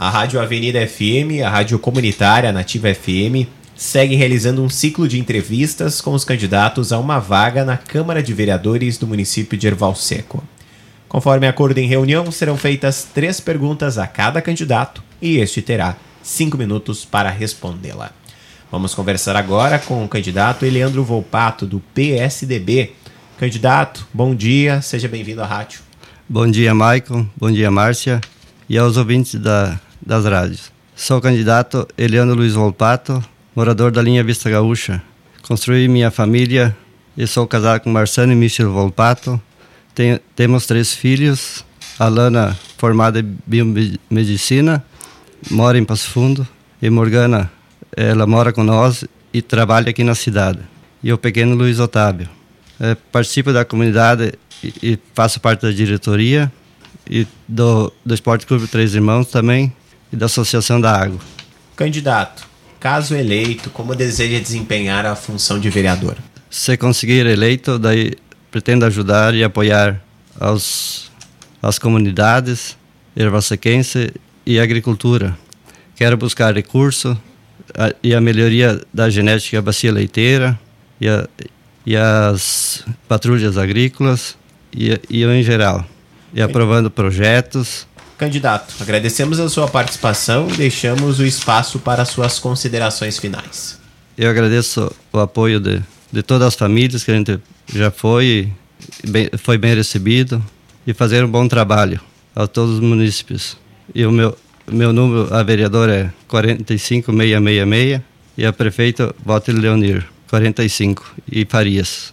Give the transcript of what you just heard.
A Rádio Avenida FM, a rádio comunitária Nativa FM, segue realizando um ciclo de entrevistas com os candidatos a uma vaga na Câmara de Vereadores do município de Erval Seco. Conforme acordo em reunião, serão feitas três perguntas a cada candidato e este terá cinco minutos para respondê-la. Vamos conversar agora com o candidato Eleandro Volpato, do PSDB. Candidato, bom dia, seja bem-vindo à rádio. Bom dia, Maicon, bom dia, Márcia, e aos ouvintes da, das rádios. Sou o candidato Eleandro Luiz Volpato, morador da linha Vista Gaúcha. Construí minha família e sou casado com Marcano e Michel Volpato. Tenho, temos três filhos. Alana, formada em biomedicina, mora em Passo Fundo. E Morgana, ela mora com nós e trabalha aqui na cidade. E o pequeno Luiz Otávio. É, participo da comunidade e, e, faço parte da diretoria e do, do Esporte Clube Três Irmãos também e da Associação da Água. Candidato, Caso eleito, como deseja desempenhar a função de vereador? Se conseguir eleito, daí pretendo ajudar e apoiar aos, as comunidades ervasequense e agricultura. Quero buscar recurso a, e a melhoria da genética bacia leiteira e, a, e as patrulhas agrícolas e, e em geral. E aprovando projetos Candidato, agradecemos a sua participação e deixamos o espaço para suas considerações finais. Eu agradeço o apoio de, de todas as famílias que a gente já foi, bem, foi bem recebido e fazer um bom trabalho a todos os municípios. E o meu, meu número a vereador é 45666 e a prefeita Walter Leonir, 45, e Farias.